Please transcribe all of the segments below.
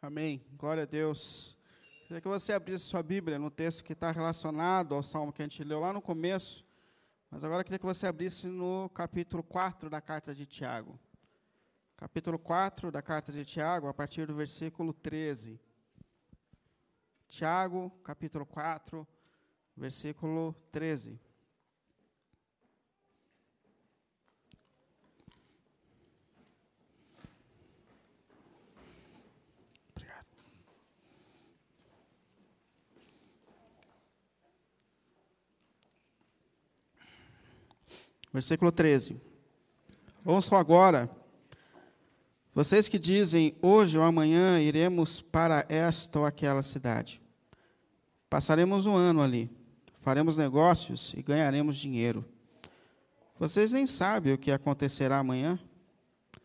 Amém. Glória a Deus. Queria que você abrisse sua Bíblia no texto que está relacionado ao salmo que a gente leu lá no começo, mas agora queria que você abrisse no capítulo 4 da carta de Tiago. Capítulo 4 da carta de Tiago, a partir do versículo 13. Tiago, capítulo 4, versículo 13. Versículo 13. Ouçam agora, vocês que dizem, hoje ou amanhã iremos para esta ou aquela cidade. Passaremos um ano ali, faremos negócios e ganharemos dinheiro. Vocês nem sabem o que acontecerá amanhã? O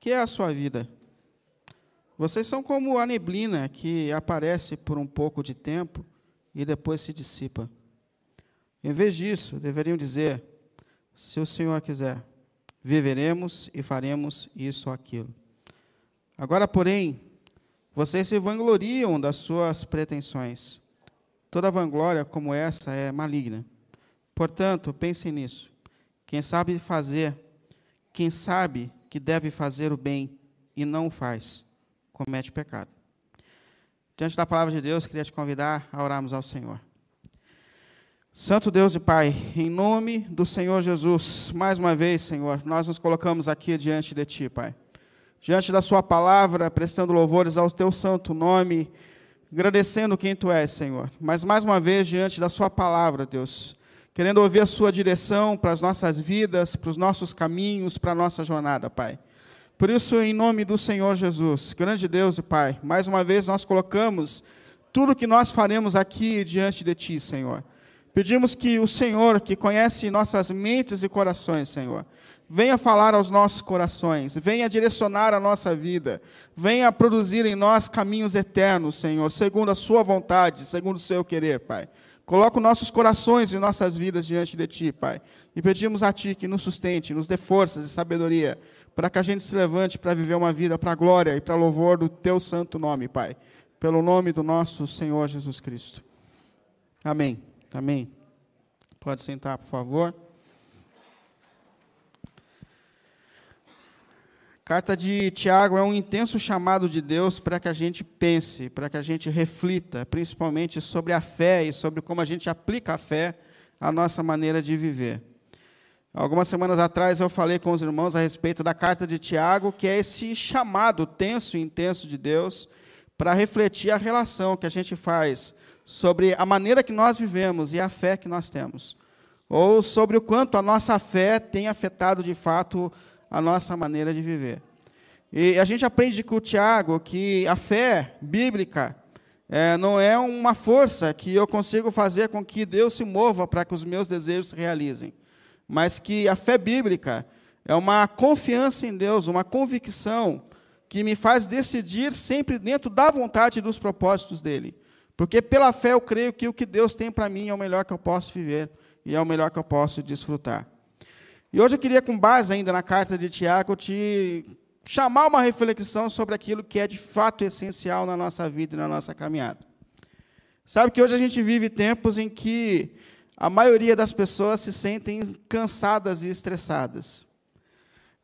que é a sua vida? Vocês são como a neblina que aparece por um pouco de tempo e depois se dissipa. Em vez disso, deveriam dizer: se o Senhor quiser, viveremos e faremos isso ou aquilo. Agora, porém, vocês se vangloriam das suas pretensões. Toda vanglória como essa é maligna. Portanto, pensem nisso. Quem sabe fazer, quem sabe que deve fazer o bem e não o faz, comete pecado. Diante da palavra de Deus, queria te convidar a orarmos ao Senhor. Santo Deus e Pai, em nome do Senhor Jesus, mais uma vez, Senhor, nós nos colocamos aqui diante de Ti, Pai. Diante da Sua palavra, prestando louvores ao Teu santo nome, agradecendo quem Tu és, Senhor. Mas mais uma vez, diante da Sua palavra, Deus, querendo ouvir a Sua direção para as nossas vidas, para os nossos caminhos, para a nossa jornada, Pai. Por isso, em nome do Senhor Jesus, grande Deus e Pai, mais uma vez nós colocamos tudo que nós faremos aqui diante de Ti, Senhor Pedimos que o Senhor, que conhece nossas mentes e corações, Senhor, venha falar aos nossos corações, venha direcionar a nossa vida, venha produzir em nós caminhos eternos, Senhor, segundo a Sua vontade, segundo o Seu querer, Pai. Coloca nossos corações e nossas vidas diante de Ti, Pai. E pedimos a Ti que nos sustente, nos dê forças e sabedoria, para que a gente se levante para viver uma vida para a glória e para louvor do Teu santo nome, Pai. Pelo nome do nosso Senhor Jesus Cristo. Amém. Amém? Pode sentar, por favor. Carta de Tiago é um intenso chamado de Deus para que a gente pense, para que a gente reflita, principalmente sobre a fé e sobre como a gente aplica a fé à nossa maneira de viver. Algumas semanas atrás eu falei com os irmãos a respeito da carta de Tiago, que é esse chamado tenso e intenso de Deus para refletir a relação que a gente faz sobre a maneira que nós vivemos e a fé que nós temos, ou sobre o quanto a nossa fé tem afetado de fato a nossa maneira de viver. E a gente aprende com o Tiago que a fé bíblica é, não é uma força que eu consigo fazer com que Deus se mova para que os meus desejos se realizem, mas que a fé bíblica é uma confiança em Deus, uma convicção que me faz decidir sempre dentro da vontade e dos propósitos dele. Porque pela fé eu creio que o que Deus tem para mim é o melhor que eu posso viver e é o melhor que eu posso desfrutar. E hoje eu queria, com base ainda na carta de Tiago, te chamar uma reflexão sobre aquilo que é de fato essencial na nossa vida e na nossa caminhada. Sabe que hoje a gente vive tempos em que a maioria das pessoas se sentem cansadas e estressadas.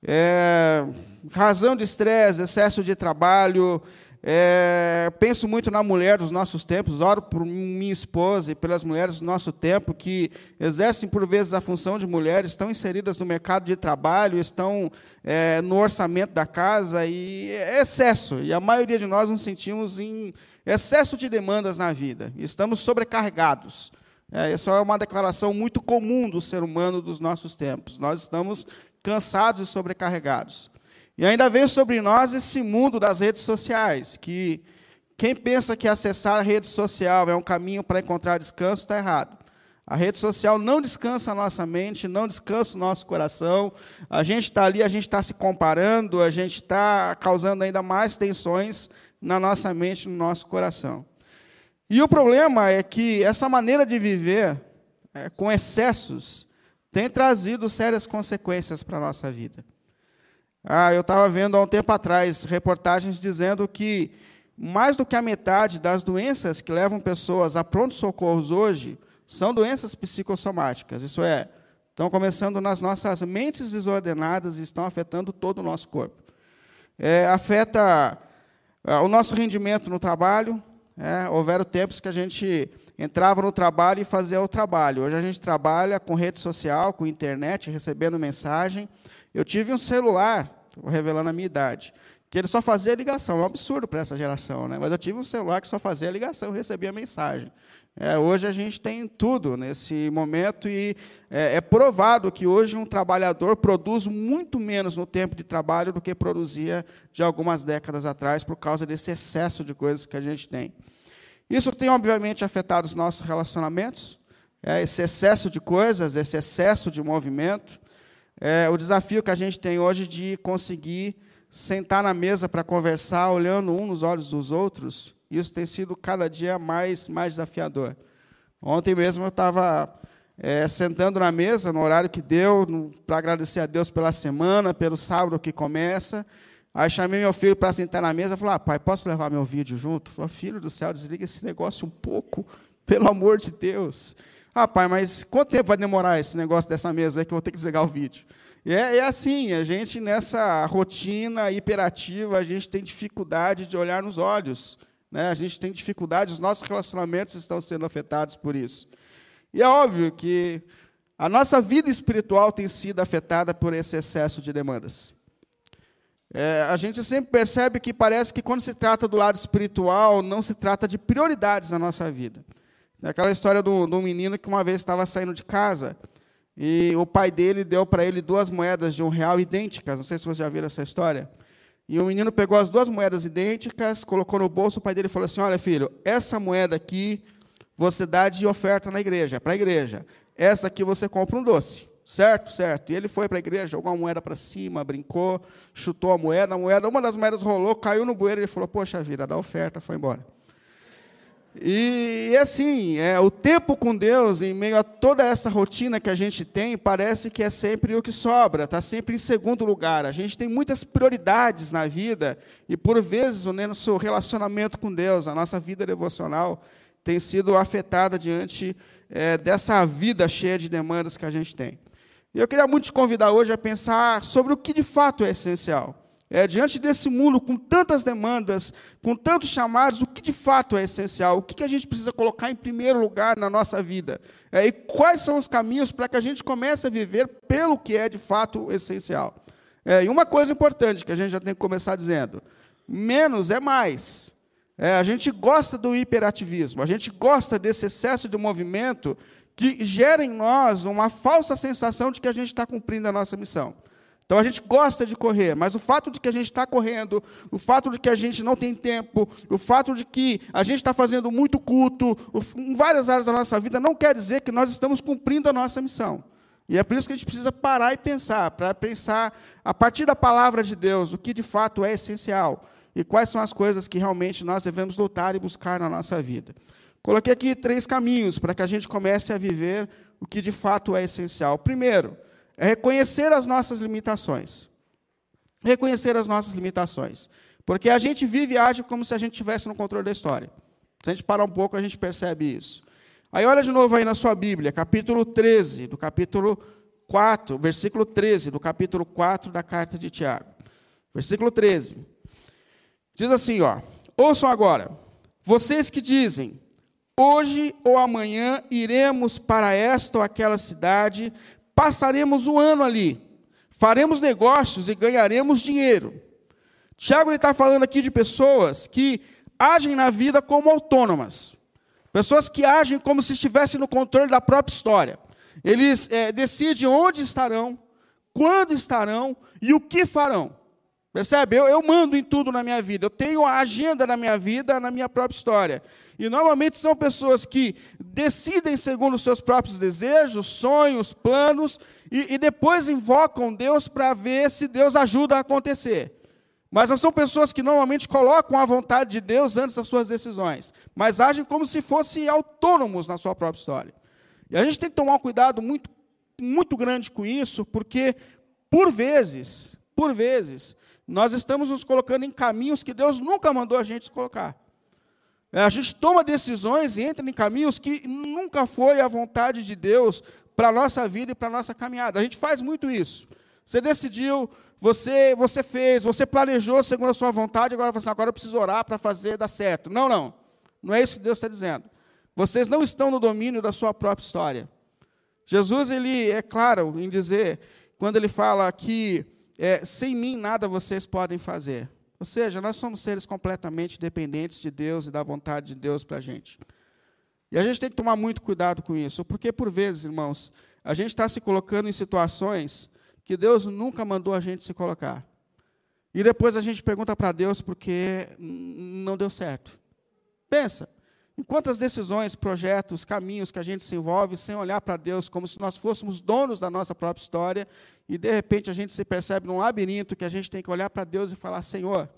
É, razão de estresse, excesso de trabalho, é, penso muito na mulher dos nossos tempos, oro por minha esposa e pelas mulheres do nosso tempo que exercem por vezes a função de mulheres, estão inseridas no mercado de trabalho, estão é, no orçamento da casa e é excesso. E a maioria de nós nos sentimos em excesso de demandas na vida, estamos sobrecarregados. É, essa é uma declaração muito comum do ser humano dos nossos tempos. Nós estamos cansados e sobrecarregados. E ainda veio sobre nós esse mundo das redes sociais, que quem pensa que acessar a rede social é um caminho para encontrar descanso está errado. A rede social não descansa a nossa mente, não descansa o nosso coração. A gente está ali, a gente está se comparando, a gente está causando ainda mais tensões na nossa mente, no nosso coração. E o problema é que essa maneira de viver é, com excessos tem trazido sérias consequências para a nossa vida. Ah, eu estava vendo há um tempo atrás reportagens dizendo que mais do que a metade das doenças que levam pessoas a pronto socorros hoje são doenças psicossomáticas. Isso é, estão começando nas nossas mentes desordenadas e estão afetando todo o nosso corpo. É, afeta é, o nosso rendimento no trabalho. É, houveram tempos que a gente entrava no trabalho e fazia o trabalho. Hoje a gente trabalha com rede social, com internet, recebendo mensagem. Eu tive um celular, revelando a minha idade que ele só fazia ligação. É um absurdo para essa geração, né? Mas eu tive um celular que só fazia ligação, recebia mensagem. É, hoje a gente tem tudo nesse momento e é, é, provado que hoje um trabalhador produz muito menos no tempo de trabalho do que produzia de algumas décadas atrás por causa desse excesso de coisas que a gente tem. Isso tem obviamente afetado os nossos relacionamentos, é, esse excesso de coisas, esse excesso de movimento, é, o desafio que a gente tem hoje de conseguir sentar na mesa para conversar, olhando um nos olhos dos outros, isso tem sido cada dia mais, mais desafiador. Ontem mesmo eu estava é, sentando na mesa, no horário que deu, para agradecer a Deus pela semana, pelo sábado que começa. Aí chamei meu filho para sentar na mesa e falei, ah, pai, posso levar meu vídeo junto? Falei, filho do céu, desliga esse negócio um pouco, pelo amor de Deus. Ah, pai, mas quanto tempo vai demorar esse negócio dessa mesa aí que eu vou ter que desligar o vídeo? E é, é, assim, a gente nessa rotina hiperativa, a gente tem dificuldade de olhar nos olhos, né? a gente tem dificuldade, os nossos relacionamentos estão sendo afetados por isso. E é óbvio que a nossa vida espiritual tem sido afetada por esse excesso de demandas. É, a gente sempre percebe que parece que quando se trata do lado espiritual, não se trata de prioridades na nossa vida. É aquela história do, do menino que uma vez estava saindo de casa e o pai dele deu para ele duas moedas de um real idênticas. Não sei se vocês já viram essa história. E o menino pegou as duas moedas idênticas, colocou no bolso. O pai dele falou assim: Olha, filho, essa moeda aqui você dá de oferta na igreja, para a igreja. Essa aqui você compra um doce. Certo? Certo. E ele foi para a igreja, jogou a moeda para cima, brincou, chutou a moeda. A moeda, uma das moedas rolou, caiu no bueiro. Ele falou: Poxa vida, dá oferta, foi embora. E, e, assim, é, o tempo com Deus, em meio a toda essa rotina que a gente tem, parece que é sempre o que sobra, está sempre em segundo lugar. A gente tem muitas prioridades na vida, e por vezes o nosso relacionamento com Deus, a nossa vida devocional, tem sido afetada diante é, dessa vida cheia de demandas que a gente tem. E eu queria muito te convidar hoje a pensar sobre o que de fato é essencial. É, diante desse mundo com tantas demandas, com tantos chamados, o que de fato é essencial? O que, que a gente precisa colocar em primeiro lugar na nossa vida? É, e quais são os caminhos para que a gente comece a viver pelo que é de fato essencial? É, e uma coisa importante que a gente já tem que começar dizendo: menos é mais. É, a gente gosta do hiperativismo, a gente gosta desse excesso de movimento que gera em nós uma falsa sensação de que a gente está cumprindo a nossa missão. Então a gente gosta de correr, mas o fato de que a gente está correndo, o fato de que a gente não tem tempo, o fato de que a gente está fazendo muito culto, em várias áreas da nossa vida, não quer dizer que nós estamos cumprindo a nossa missão. E é por isso que a gente precisa parar e pensar, para pensar, a partir da palavra de Deus, o que de fato é essencial e quais são as coisas que realmente nós devemos lutar e buscar na nossa vida. Coloquei aqui três caminhos para que a gente comece a viver o que de fato é essencial. Primeiro, é reconhecer as nossas limitações. Reconhecer as nossas limitações. Porque a gente vive e age como se a gente estivesse no controle da história. Se a gente parar um pouco, a gente percebe isso. Aí olha de novo aí na sua Bíblia, capítulo 13, do capítulo 4, versículo 13, do capítulo 4 da carta de Tiago. Versículo 13. Diz assim, ó: Ouçam agora, vocês que dizem: Hoje ou amanhã iremos para esta ou aquela cidade passaremos um ano ali, faremos negócios e ganharemos dinheiro. Tiago está falando aqui de pessoas que agem na vida como autônomas, pessoas que agem como se estivessem no controle da própria história. Eles é, decidem onde estarão, quando estarão e o que farão. Percebe? Eu, eu mando em tudo na minha vida. Eu tenho a agenda da minha vida na minha própria história. E normalmente são pessoas que decidem segundo os seus próprios desejos, sonhos, planos, e, e depois invocam Deus para ver se Deus ajuda a acontecer. Mas não são pessoas que normalmente colocam a vontade de Deus antes das suas decisões, mas agem como se fossem autônomos na sua própria história. E a gente tem que tomar um cuidado muito, muito grande com isso, porque, por vezes, por vezes, nós estamos nos colocando em caminhos que Deus nunca mandou a gente se colocar. É, a gente toma decisões e entra em caminhos que nunca foi a vontade de Deus para a nossa vida e para a nossa caminhada. A gente faz muito isso. Você decidiu, você, você fez, você planejou segundo a sua vontade, agora você agora eu preciso orar para fazer dar certo. Não, não. Não é isso que Deus está dizendo. Vocês não estão no domínio da sua própria história. Jesus, ele é claro em dizer, quando ele fala que é, sem mim nada vocês podem fazer. Ou seja, nós somos seres completamente dependentes de Deus e da vontade de Deus para a gente. E a gente tem que tomar muito cuidado com isso, porque por vezes, irmãos, a gente está se colocando em situações que Deus nunca mandou a gente se colocar. E depois a gente pergunta para Deus porque não deu certo. Pensa, quantas decisões, projetos, caminhos que a gente se envolve sem olhar para Deus como se nós fôssemos donos da nossa própria história e de repente a gente se percebe num labirinto que a gente tem que olhar para Deus e falar: Senhor.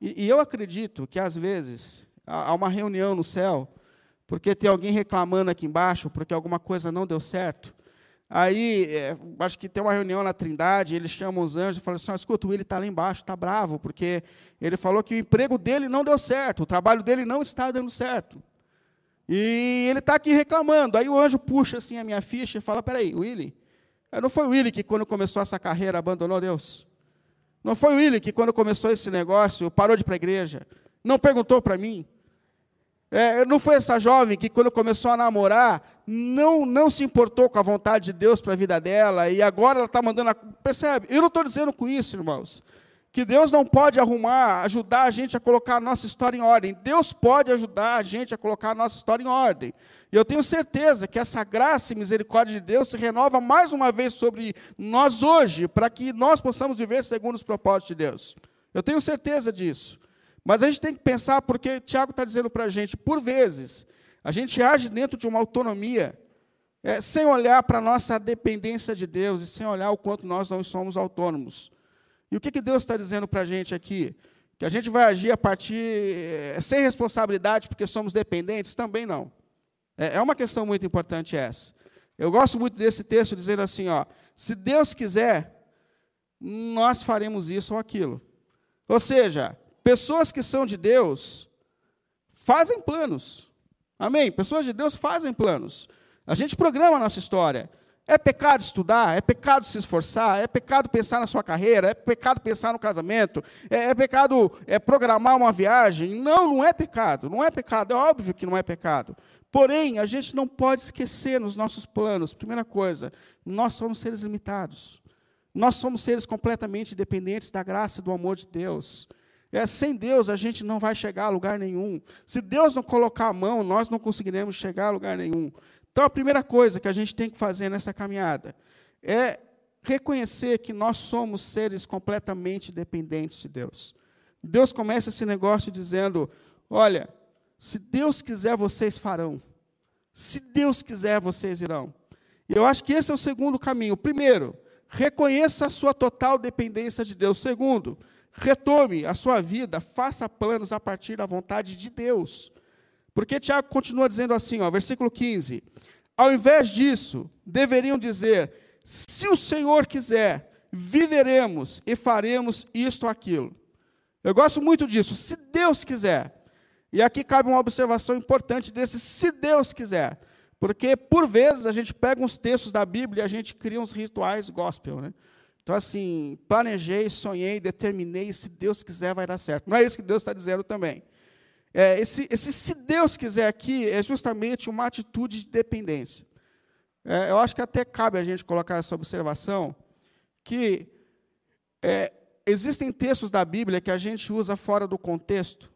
E, e, eu acredito que às vezes há uma reunião no céu, porque tem alguém reclamando aqui embaixo, porque alguma coisa não deu certo. Aí, é, acho que tem uma reunião na Trindade, eles chamam os anjos e falam assim: escuta, o Willi está lá embaixo, está bravo, porque ele falou que o emprego dele não deu certo, o trabalho dele não está dando certo. E ele está aqui reclamando. Aí o anjo puxa assim a minha ficha e fala: peraí, Willi, não foi o Willi que, quando começou essa carreira, abandonou Deus. Não foi o Willi que, quando começou esse negócio, parou de ir para a igreja. Não perguntou para mim. É, não foi essa jovem que, quando começou a namorar, não, não se importou com a vontade de Deus para a vida dela e agora ela está mandando. A... Percebe? Eu não estou dizendo com isso, irmãos, que Deus não pode arrumar, ajudar a gente a colocar a nossa história em ordem. Deus pode ajudar a gente a colocar a nossa história em ordem. E eu tenho certeza que essa graça e misericórdia de Deus se renova mais uma vez sobre nós hoje, para que nós possamos viver segundo os propósitos de Deus. Eu tenho certeza disso. Mas a gente tem que pensar, porque Tiago está dizendo para a gente, por vezes, a gente age dentro de uma autonomia, é, sem olhar para a nossa dependência de Deus e sem olhar o quanto nós não somos autônomos. E o que, que Deus está dizendo para a gente aqui? Que a gente vai agir a partir, é, sem responsabilidade, porque somos dependentes? Também não. É, é uma questão muito importante essa. Eu gosto muito desse texto dizendo assim, ó, se Deus quiser, nós faremos isso ou aquilo. Ou seja, pessoas que são de Deus fazem planos. Amém? Pessoas de Deus fazem planos. A gente programa a nossa história. É pecado estudar, é pecado se esforçar, é pecado pensar na sua carreira, é pecado pensar no casamento, é, é, pecado é, programar uma viagem. Não, não é pecado, não é pecado, é óbvio que não é pecado. Porém, a gente não pode esquecer nos nossos planos, primeira coisa, nós somos seres limitados. Nós somos seres completamente dependentes da graça e do amor de Deus. É, sem Deus a gente não vai chegar a lugar nenhum. Se Deus não colocar a mão, nós não conseguiremos chegar a lugar nenhum. Então, a primeira coisa que a gente tem que fazer nessa caminhada é reconhecer que nós somos seres completamente dependentes de Deus. Deus começa esse negócio dizendo: olha, se Deus quiser, vocês farão. Se Deus quiser, vocês irão. E eu acho que esse é o segundo caminho. Primeiro, reconheça a sua total dependência de Deus. Segundo, retome a sua vida, faça planos a partir da vontade de Deus. Porque Tiago continua dizendo assim, ó, versículo 15: Ao invés disso, deveriam dizer: Se o Senhor quiser, viveremos e faremos isto ou aquilo. Eu gosto muito disso, se Deus quiser. E aqui cabe uma observação importante desse se Deus quiser. Porque, por vezes, a gente pega uns textos da Bíblia e a gente cria uns rituais gospel. Né? Então, assim, planejei, sonhei, determinei, se Deus quiser, vai dar certo. Não é isso que Deus está dizendo também. É, esse, esse se Deus quiser aqui é justamente uma atitude de dependência. É, eu acho que até cabe a gente colocar essa observação, que é, existem textos da Bíblia que a gente usa fora do contexto,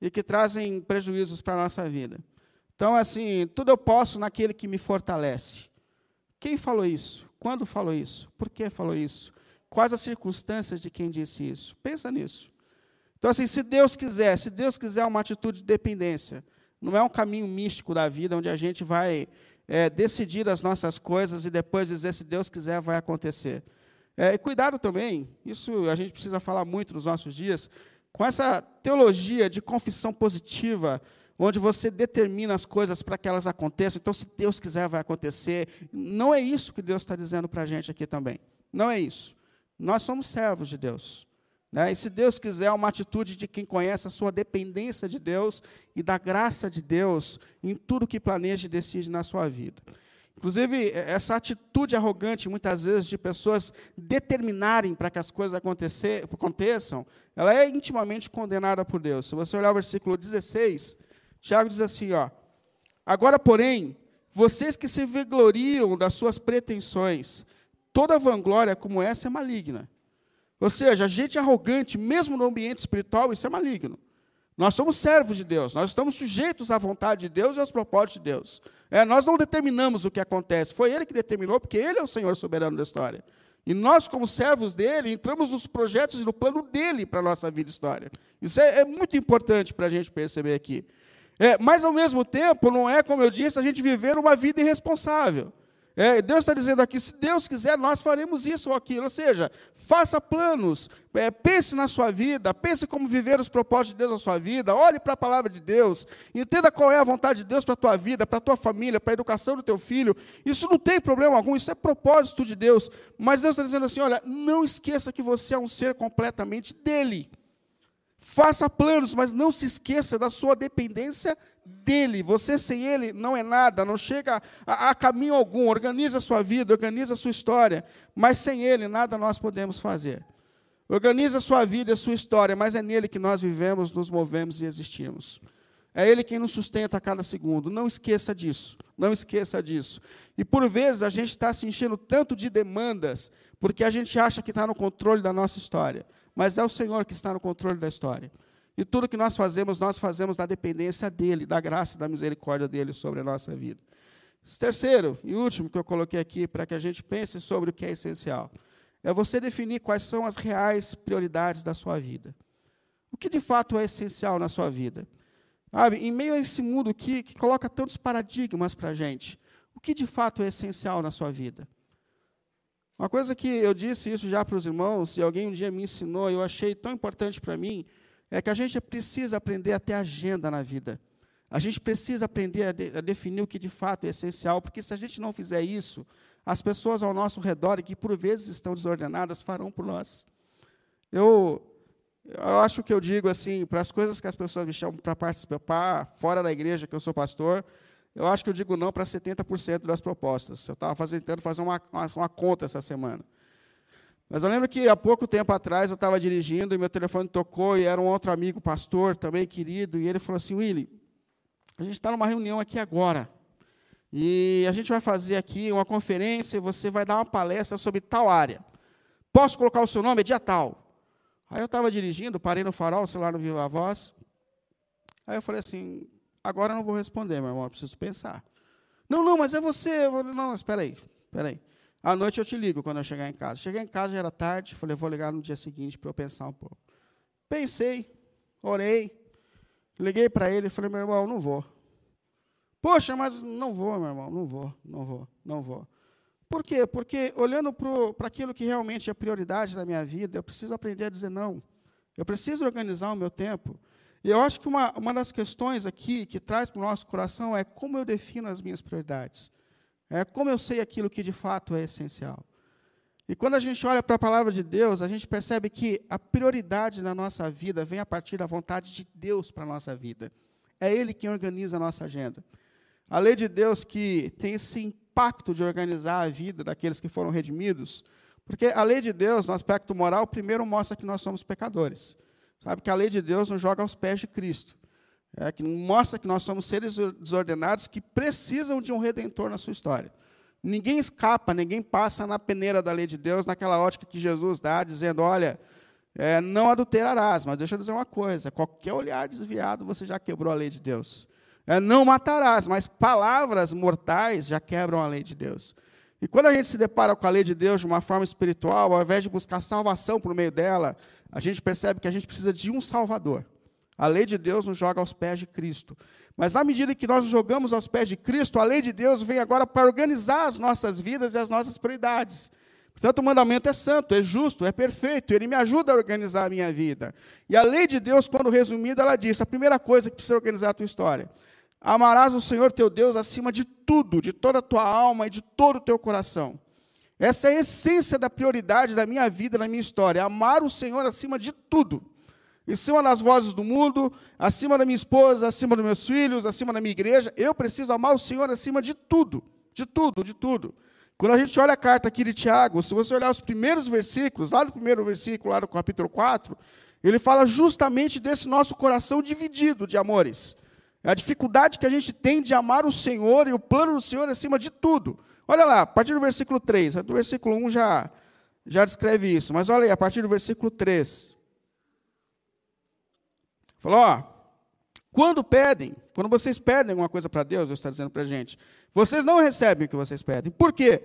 e que trazem prejuízos para a nossa vida. Então, assim, tudo eu posso naquele que me fortalece. Quem falou isso? Quando falou isso? Por que falou isso? Quais as circunstâncias de quem disse isso? Pensa nisso. Então, assim, se Deus quiser, se Deus quiser uma atitude de dependência, não é um caminho místico da vida onde a gente vai é, decidir as nossas coisas e depois dizer se Deus quiser vai acontecer. É, e cuidado também, isso a gente precisa falar muito nos nossos dias, com essa teologia de confissão positiva, onde você determina as coisas para que elas aconteçam. Então, se Deus quiser, vai acontecer. Não é isso que Deus está dizendo para a gente aqui também. Não é isso. Nós somos servos de Deus. Né? E se Deus quiser, é uma atitude de quem conhece a sua dependência de Deus e da graça de Deus em tudo que planeja e decide na sua vida. Inclusive, essa atitude arrogante, muitas vezes, de pessoas determinarem para que as coisas aconteçam, ela é intimamente condenada por Deus. Se você olhar o versículo 16, Tiago diz assim: ó, Agora, porém, vocês que se vangloriam das suas pretensões, toda vanglória como essa é maligna. Ou seja, a gente arrogante, mesmo no ambiente espiritual, isso é maligno. Nós somos servos de Deus, nós estamos sujeitos à vontade de Deus e aos propósitos de Deus. É, nós não determinamos o que acontece, foi Ele que determinou, porque Ele é o Senhor soberano da história. E nós, como servos dele, entramos nos projetos e no plano dele para a nossa vida e história. Isso é, é muito importante para a gente perceber aqui. É, mas, ao mesmo tempo, não é, como eu disse, a gente viver uma vida irresponsável. É, Deus está dizendo aqui: se Deus quiser, nós faremos isso ou aquilo. Ou seja, faça planos, é, pense na sua vida, pense como viver os propósitos de Deus na sua vida, olhe para a palavra de Deus, entenda qual é a vontade de Deus para a tua vida, para a tua família, para a educação do teu filho. Isso não tem problema algum, isso é propósito de Deus. Mas Deus está dizendo assim: olha, não esqueça que você é um ser completamente dele. Faça planos, mas não se esqueça da sua dependência dele. Você sem ele não é nada, não chega a, a caminho algum. Organiza a sua vida, organiza a sua história, mas sem ele nada nós podemos fazer. Organiza a sua vida e a sua história, mas é nele que nós vivemos, nos movemos e existimos. É Ele quem nos sustenta a cada segundo. Não esqueça disso. Não esqueça disso. E por vezes a gente está se enchendo tanto de demandas, porque a gente acha que está no controle da nossa história. Mas é o Senhor que está no controle da história. E tudo que nós fazemos, nós fazemos na dependência dEle, da graça e da misericórdia dEle sobre a nossa vida. Terceiro e último que eu coloquei aqui para que a gente pense sobre o que é essencial é você definir quais são as reais prioridades da sua vida. O que de fato é essencial na sua vida? Sabe, em meio a esse mundo que, que coloca tantos paradigmas para a gente, o que de fato é essencial na sua vida? Uma coisa que eu disse isso já para os irmãos, e alguém um dia me ensinou, e eu achei tão importante para mim, é que a gente precisa aprender a ter agenda na vida. A gente precisa aprender a, de, a, definir o que de fato é essencial, porque se a gente não fizer isso, as pessoas ao nosso redor, que por vezes estão desordenadas, farão por nós. Eu, eu acho que eu digo assim, para as coisas que as pessoas me chamam para participar, fora da igreja, que eu sou pastor, eu acho que eu digo não para 70% das propostas. Eu estava tentando fazer uma, uma, uma conta essa semana. Mas eu lembro que há pouco tempo atrás eu estava dirigindo e meu telefone tocou e era um outro amigo, pastor, também querido, e ele falou assim: Willy, a gente está numa reunião aqui agora. E a gente vai fazer aqui uma conferência e você vai dar uma palestra sobre tal área. Posso colocar o seu nome? É dia tal. Aí eu estava dirigindo, parei no farol, o celular viu a voz. Aí eu falei assim: agora eu não vou responder, meu irmão, preciso pensar. Não, não, mas é você. Não, não, espera aí, espera aí. À noite eu te ligo quando eu chegar em casa. Cheguei em casa, já era tarde, falei, vou ligar no dia seguinte para eu pensar um pouco. Pensei, orei, liguei para ele e falei, meu irmão, não vou. Poxa, mas não vou, meu irmão, não vou, não vou, não vou. Por quê? Porque olhando para aquilo que realmente é prioridade na minha vida, eu preciso aprender a dizer não. Eu preciso organizar o meu tempo. E eu acho que uma, uma das questões aqui que traz para o nosso coração é como eu defino as minhas prioridades. É como eu sei aquilo que de fato é essencial. E quando a gente olha para a palavra de Deus, a gente percebe que a prioridade na nossa vida vem a partir da vontade de Deus para a nossa vida. É Ele quem organiza a nossa agenda. A lei de Deus que tem esse impacto de organizar a vida daqueles que foram redimidos, porque a lei de Deus, no aspecto moral, primeiro mostra que nós somos pecadores. Sabe que a lei de Deus nos joga aos pés de Cristo é, que mostra que nós somos seres desordenados que precisam de um redentor na sua história. Ninguém escapa, ninguém passa na peneira da lei de Deus, naquela ótica que Jesus dá, dizendo: olha, é, não adulterarás, mas deixa eu dizer uma coisa: qualquer olhar desviado você já quebrou a lei de Deus. É, não matarás, mas palavras mortais já quebram a lei de Deus. E quando a gente se depara com a lei de Deus de uma forma espiritual, ao invés de buscar salvação por meio dela, a gente percebe que a gente precisa de um Salvador. A lei de Deus nos joga aos pés de Cristo. Mas à medida que nós nos jogamos aos pés de Cristo, a lei de Deus vem agora para organizar as nossas vidas e as nossas prioridades. Portanto, o mandamento é santo, é justo, é perfeito, ele me ajuda a organizar a minha vida. E a lei de Deus, quando resumida, ela diz: a primeira coisa que precisa organizar a tua história. Amarás o Senhor teu Deus acima de tudo, de toda a tua alma e de todo o teu coração. Essa é a essência da prioridade da minha vida, da minha história. Amar o Senhor acima de tudo. Acima das vozes do mundo, acima da minha esposa, acima dos meus filhos, acima da minha igreja. Eu preciso amar o Senhor acima de tudo. De tudo, de tudo. Quando a gente olha a carta aqui de Tiago, se você olhar os primeiros versículos, lá no primeiro versículo, lá no capítulo 4, ele fala justamente desse nosso coração dividido de amores. É a dificuldade que a gente tem de amar o Senhor e o plano do Senhor acima de tudo. Olha lá, a partir do versículo 3, do versículo 1 já, já descreve isso, mas olha aí, a partir do versículo 3. Falou, ó, quando pedem, quando vocês pedem alguma coisa para Deus, Deus está dizendo para a gente, vocês não recebem o que vocês pedem. Por quê?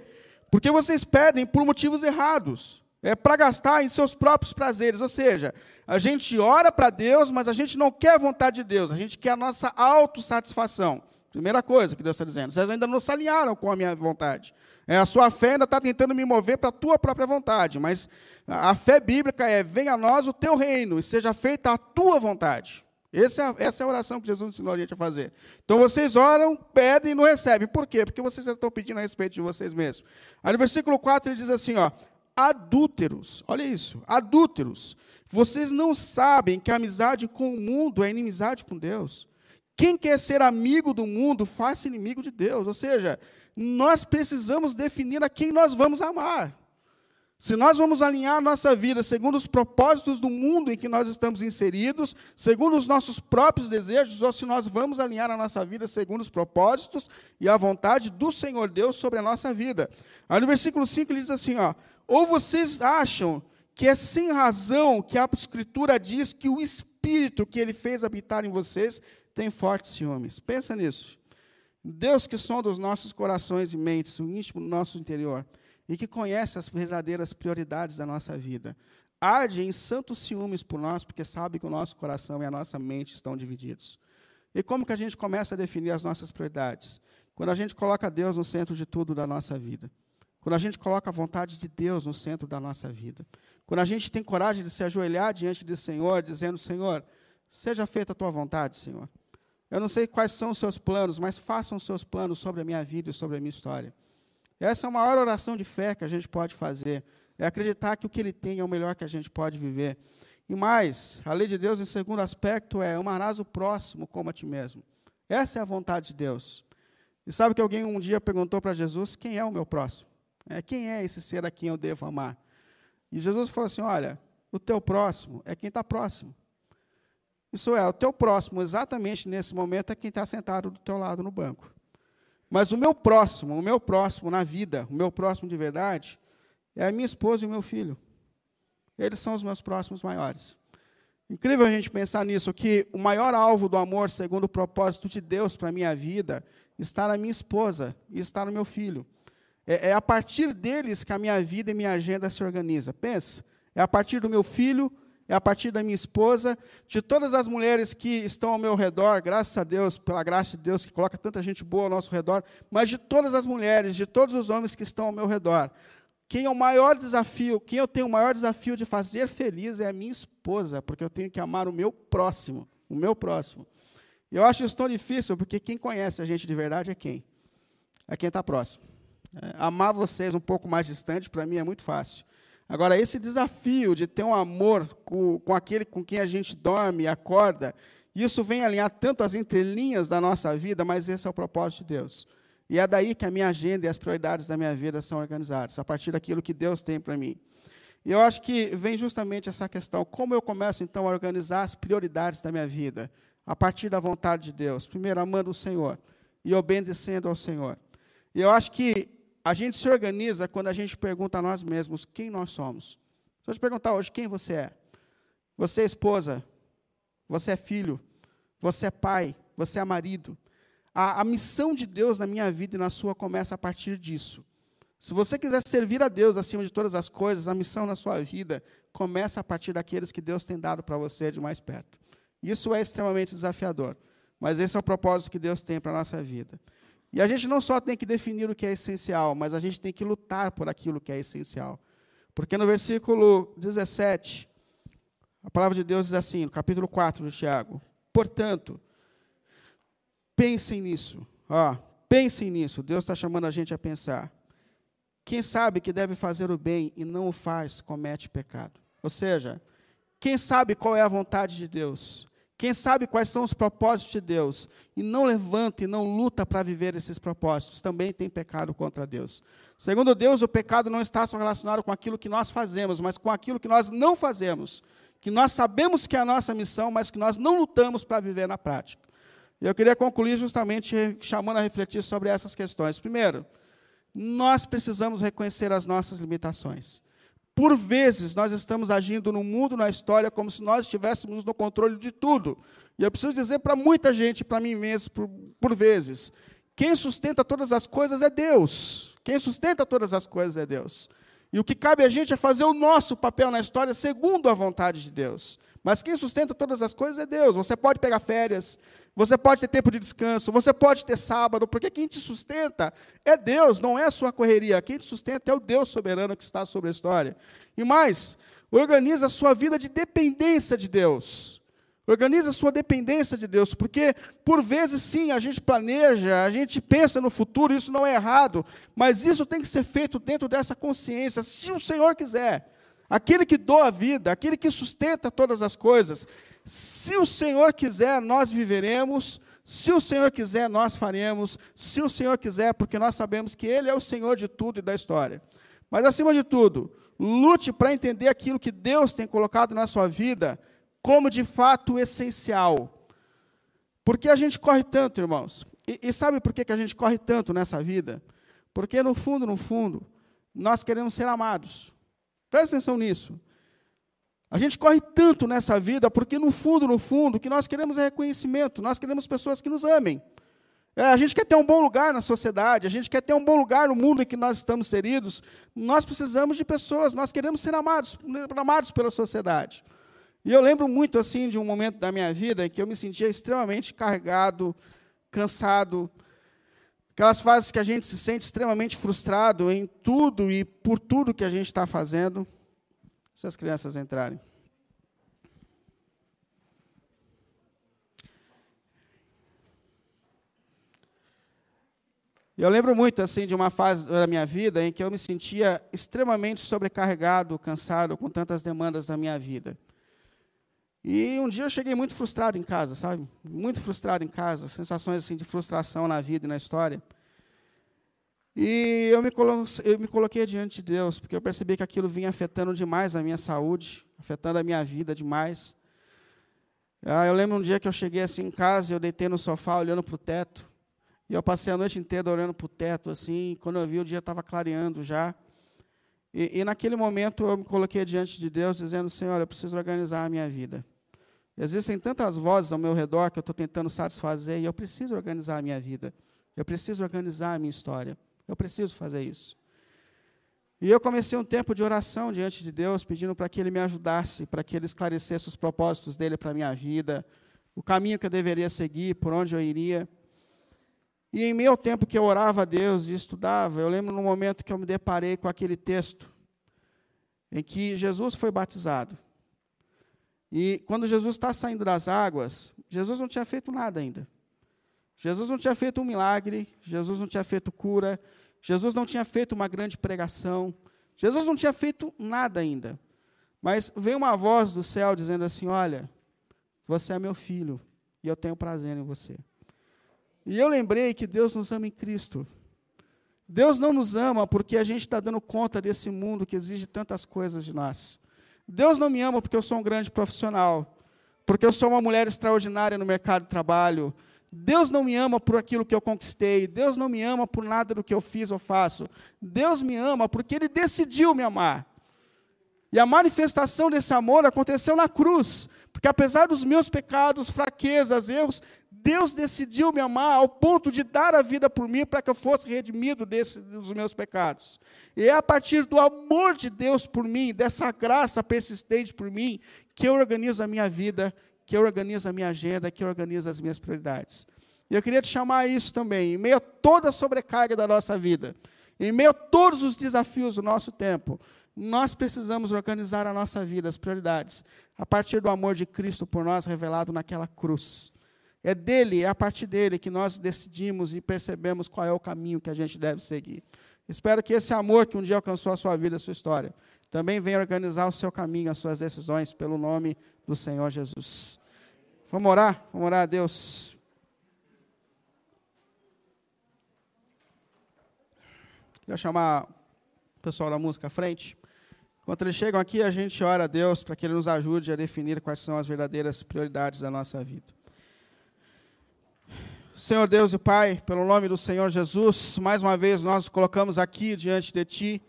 Porque vocês pedem por motivos errados. É para gastar em seus próprios prazeres. Ou seja, a gente ora para Deus, mas a gente não quer a vontade de Deus, a gente quer a nossa autossatisfação. Primeira coisa que Deus está dizendo. Vocês ainda não se alinharam com a minha vontade. É, a sua fé ainda está tentando me mover para a tua própria vontade. Mas a fé bíblica é: venha a nós o teu reino e seja feita a tua vontade. Essa é, a, essa é a oração que Jesus ensinou a gente a fazer. Então vocês oram, pedem e não recebem. Por quê? Porque vocês estão pedindo a respeito de vocês mesmos. Aí no versículo 4 ele diz assim: ó, adúlteros, olha isso, adúlteros, vocês não sabem que a amizade com o mundo é inimizade com Deus. Quem quer ser amigo do mundo, faz inimigo de Deus. Ou seja, nós precisamos definir a quem nós vamos amar. Se nós vamos alinhar a nossa vida segundo os propósitos do mundo em que nós estamos inseridos, segundo os nossos próprios desejos, ou se nós vamos alinhar a nossa vida segundo os propósitos e a vontade do Senhor Deus sobre a nossa vida. Aí no versículo 5 ele diz assim: ó, ou vocês acham que é sem razão que a Escritura diz que o Espírito que ele fez habitar em vocês tem fortes ciúmes? Pensa nisso. Deus que sonda os nossos corações e mentes, o íntimo do nosso interior e que conhece as verdadeiras prioridades da nossa vida. Arde em santos ciúmes por nós, porque sabe que o nosso coração e a nossa mente estão divididos. E como que a gente começa a definir as nossas prioridades? Quando a gente coloca Deus no centro de tudo da nossa vida. Quando a gente coloca a vontade de Deus no centro da nossa vida. Quando a gente tem coragem de se ajoelhar diante do Senhor, dizendo: Senhor, seja feita a tua vontade, Senhor. Eu não sei quais são os seus planos, mas façam os seus planos sobre a minha vida e sobre a minha história. Essa é a maior oração de fé que a gente pode fazer. É acreditar que o que ele tem é o melhor que a gente pode viver. E mais, a lei de Deus, em segundo aspecto, é amarás o próximo como a ti mesmo. Essa é a vontade de Deus. E sabe que alguém um dia perguntou para Jesus: quem é o meu próximo? É, quem é esse ser a quem eu devo amar? E Jesus falou assim: olha, o teu próximo é quem está próximo. Isso é, o teu próximo, exatamente nesse momento, é quem está sentado do teu lado no banco. Mas o meu próximo, o meu próximo na vida, o meu próximo de verdade, é a minha esposa e o meu filho. Eles são os meus próximos maiores. Incrível a gente pensar nisso, que o maior alvo do amor, segundo o propósito de Deus para a minha vida, está na minha esposa e está no meu filho. É, é, a partir deles que a minha vida e minha agenda se organiza. Pensa, é a partir do meu filho é a partir da minha esposa, de todas as mulheres que estão ao meu redor, graças a Deus, pela graça de Deus que coloca tanta gente boa ao nosso redor, mas de todas as mulheres, de todos os homens que estão ao meu redor. Quem é o maior desafio, quem eu tenho o maior desafio de fazer feliz é a minha esposa, porque eu tenho que amar o meu próximo, o meu próximo. Eu acho isso tão difícil, porque quem conhece a gente de verdade é quem? É quem está próximo. É, amar vocês um pouco mais distante, para mim, é muito fácil. Agora, esse desafio de ter um amor com, com aquele com quem a gente dorme e acorda, isso vem alinhar tanto as entrelinhas da nossa vida, mas esse é o propósito de Deus. E é daí que a minha agenda e as prioridades da minha vida são organizadas, a partir daquilo que Deus tem para mim. E eu acho que vem justamente essa questão: como eu começo então a organizar as prioridades da minha vida? A partir da vontade de Deus. Primeiro, amando o Senhor e obedecendo ao Senhor. E eu acho que a gente se organiza quando a gente pergunta a nós mesmos quem nós somos. Se eu te perguntar hoje quem você é, você é esposa, você é filho, você é pai, você é marido. A, a missão de Deus na minha vida e na sua começa a partir disso. Se você quiser servir a Deus acima de todas as coisas, a missão na sua vida começa a partir daqueles que Deus tem dado para você de mais perto. Isso é extremamente desafiador, mas esse é o propósito que Deus tem para a nossa vida. E a gente não só tem que definir o que é essencial, mas a gente tem que lutar por aquilo que é essencial. Porque no versículo 17, a palavra de Deus diz assim, no capítulo 4 de Tiago: Portanto, pensem nisso. Ó, pensem nisso. Deus está chamando a gente a pensar. Quem sabe que deve fazer o bem e não o faz, comete pecado. Ou seja, quem sabe qual é a vontade de Deus, quem sabe quais são os propósitos de Deus e não levanta e não luta para viver esses propósitos, também tem pecado contra Deus. Segundo Deus, o pecado não está só relacionado com aquilo que nós fazemos, mas com aquilo que nós não fazemos, que nós sabemos que é a nossa missão, mas que nós não lutamos para viver na prática. E eu queria concluir justamente chamando a refletir sobre essas questões. Primeiro, nós precisamos reconhecer as nossas limitações. Por vezes, nós estamos agindo no mundo, na história, como se nós estivéssemos no controle de tudo. E eu preciso dizer para muita gente, para mim mesmo, por, por vezes, quem sustenta todas as coisas é Deus. Quem sustenta todas as coisas é Deus. E o que cabe a gente é fazer o nosso papel na história segundo a vontade de Deus. Mas quem sustenta todas as coisas é Deus. Você pode pegar férias, você pode ter tempo de descanso, você pode ter sábado, porque quem te sustenta é Deus, não é a sua correria. Quem te sustenta é o Deus soberano que está sobre a história. E mais, organiza a sua vida de dependência de Deus. Organiza a sua dependência de Deus, porque por vezes sim, a gente planeja, a gente pensa no futuro, isso não é errado, mas isso tem que ser feito dentro dessa consciência, se o Senhor quiser. Aquele que doa a vida, aquele que sustenta todas as coisas, se o Senhor quiser, nós viveremos. Se o Senhor quiser, nós faremos. Se o Senhor quiser, porque nós sabemos que Ele é o Senhor de tudo e da história. Mas, acima de tudo, lute para entender aquilo que Deus tem colocado na sua vida como de fato essencial. Por que a gente corre tanto, irmãos? E, e sabe por que, que a gente corre tanto nessa vida? Porque, no fundo, no fundo, nós queremos ser amados. Presta atenção nisso. A gente corre tanto nessa vida porque, no fundo, no fundo, o que nós queremos é reconhecimento, nós queremos pessoas que nos amem. É, a gente quer ter um bom lugar na sociedade, a gente quer ter um bom lugar no mundo em que nós estamos inseridos. Nós precisamos de pessoas, nós queremos ser amados, amados pela sociedade. E eu lembro muito assim de um momento da minha vida em que eu me sentia extremamente carregado, cansado, aquelas fases que a gente se sente extremamente frustrado em tudo e por tudo que a gente está fazendo se as crianças entrarem. Eu lembro muito assim de uma fase da minha vida em que eu me sentia extremamente sobrecarregado, cansado com tantas demandas da minha vida. E um dia eu cheguei muito frustrado em casa, sabe? Muito frustrado em casa, sensações assim de frustração na vida e na história. E eu me, eu me coloquei diante de Deus, porque eu percebi que aquilo vinha afetando demais a minha saúde, afetando a minha vida demais. Ah, eu lembro um dia que eu cheguei assim em casa, eu deitei no sofá olhando para o teto, e eu passei a noite inteira olhando para o teto, assim, quando eu vi o dia estava clareando já. E, e, naquele momento eu me coloquei diante de Deus, dizendo, Senhor, eu preciso organizar a minha vida. Existem tantas vozes ao meu redor que eu estou tentando satisfazer, e eu preciso organizar a minha vida. Eu preciso organizar a minha história. Eu preciso fazer isso. E eu comecei um tempo de oração diante de Deus, pedindo para que Ele me ajudasse, para que Ele esclarecesse os propósitos dele para a minha vida, o caminho que eu deveria seguir, por onde eu iria. E em meio tempo que eu orava a Deus e estudava, eu lembro no momento que eu me deparei com aquele texto em que Jesus foi batizado. E quando Jesus está saindo das águas, Jesus não tinha feito nada ainda. Jesus não tinha feito um milagre, Jesus não tinha feito cura, Jesus não tinha feito uma grande pregação, Jesus não tinha feito nada ainda. Mas veio uma voz do céu dizendo assim: Olha, você é meu filho e eu tenho prazer em você. E eu lembrei que Deus nos ama em Cristo. Deus não nos ama porque a gente está dando conta desse mundo que exige tantas coisas de nós. Deus não me ama porque eu sou um grande profissional, porque eu sou uma mulher extraordinária no mercado de trabalho, Deus não me ama por aquilo que eu conquistei, Deus não me ama por nada do que eu fiz ou faço. Deus me ama porque Ele decidiu me amar. E a manifestação desse amor aconteceu na cruz, porque apesar dos meus pecados, fraquezas, erros, Deus decidiu me amar ao ponto de dar a vida por mim para que eu fosse redimido desse, dos meus pecados. E é a partir do amor de Deus por mim, dessa graça persistente por mim, que eu organizo a minha vida que eu organizo a minha agenda, que eu organizo as minhas prioridades. E eu queria te chamar a isso também, em meio a toda a sobrecarga da nossa vida, em meio a todos os desafios do nosso tempo, nós precisamos organizar a nossa vida, as prioridades, a partir do amor de Cristo por nós revelado naquela cruz. É dele, é a partir dele que nós decidimos e percebemos qual é o caminho que a gente deve seguir. Espero que esse amor que um dia alcançou a sua vida, a sua história, também venha organizar o seu caminho, as suas decisões, pelo nome do Senhor Jesus. Vamos orar? Vamos orar a Deus. Queria chamar o pessoal da música à frente. Enquanto eles chegam aqui, a gente ora a Deus para que Ele nos ajude a definir quais são as verdadeiras prioridades da nossa vida. Senhor Deus e Pai, pelo nome do Senhor Jesus, mais uma vez nós nos colocamos aqui diante de Ti,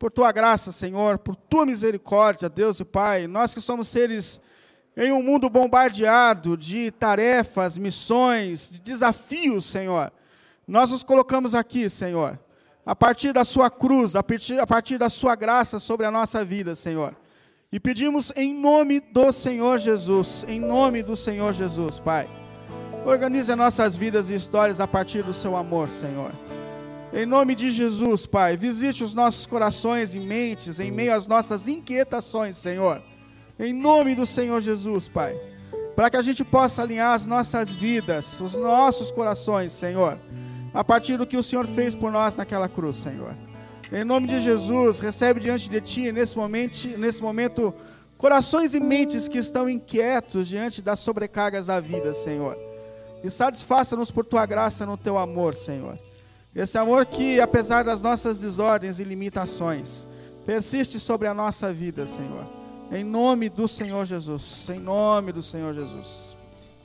por Tua graça, Senhor, por Tua misericórdia, Deus e Pai, nós que somos seres em um mundo bombardeado de tarefas, missões, de desafios, Senhor, nós nos colocamos aqui, Senhor, a partir da Sua cruz, a partir, a partir da Sua graça sobre a nossa vida, Senhor. E pedimos em nome do Senhor Jesus, em nome do Senhor Jesus, Pai Organize nossas vidas e histórias a partir do seu amor, Senhor. Em nome de Jesus, Pai, visite os nossos corações e mentes em meio às nossas inquietações, Senhor. Em nome do Senhor Jesus, Pai. Para que a gente possa alinhar as nossas vidas, os nossos corações, Senhor, a partir do que o Senhor fez por nós naquela cruz, Senhor. Em nome de Jesus, recebe diante de Ti, nesse momento, nesse momento corações e mentes que estão inquietos diante das sobrecargas da vida, Senhor e satisfaça-nos por tua graça no teu amor, Senhor. Esse amor que, apesar das nossas desordens e limitações, persiste sobre a nossa vida, Senhor. Em nome do Senhor Jesus. Em nome do Senhor Jesus.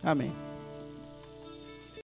Amém.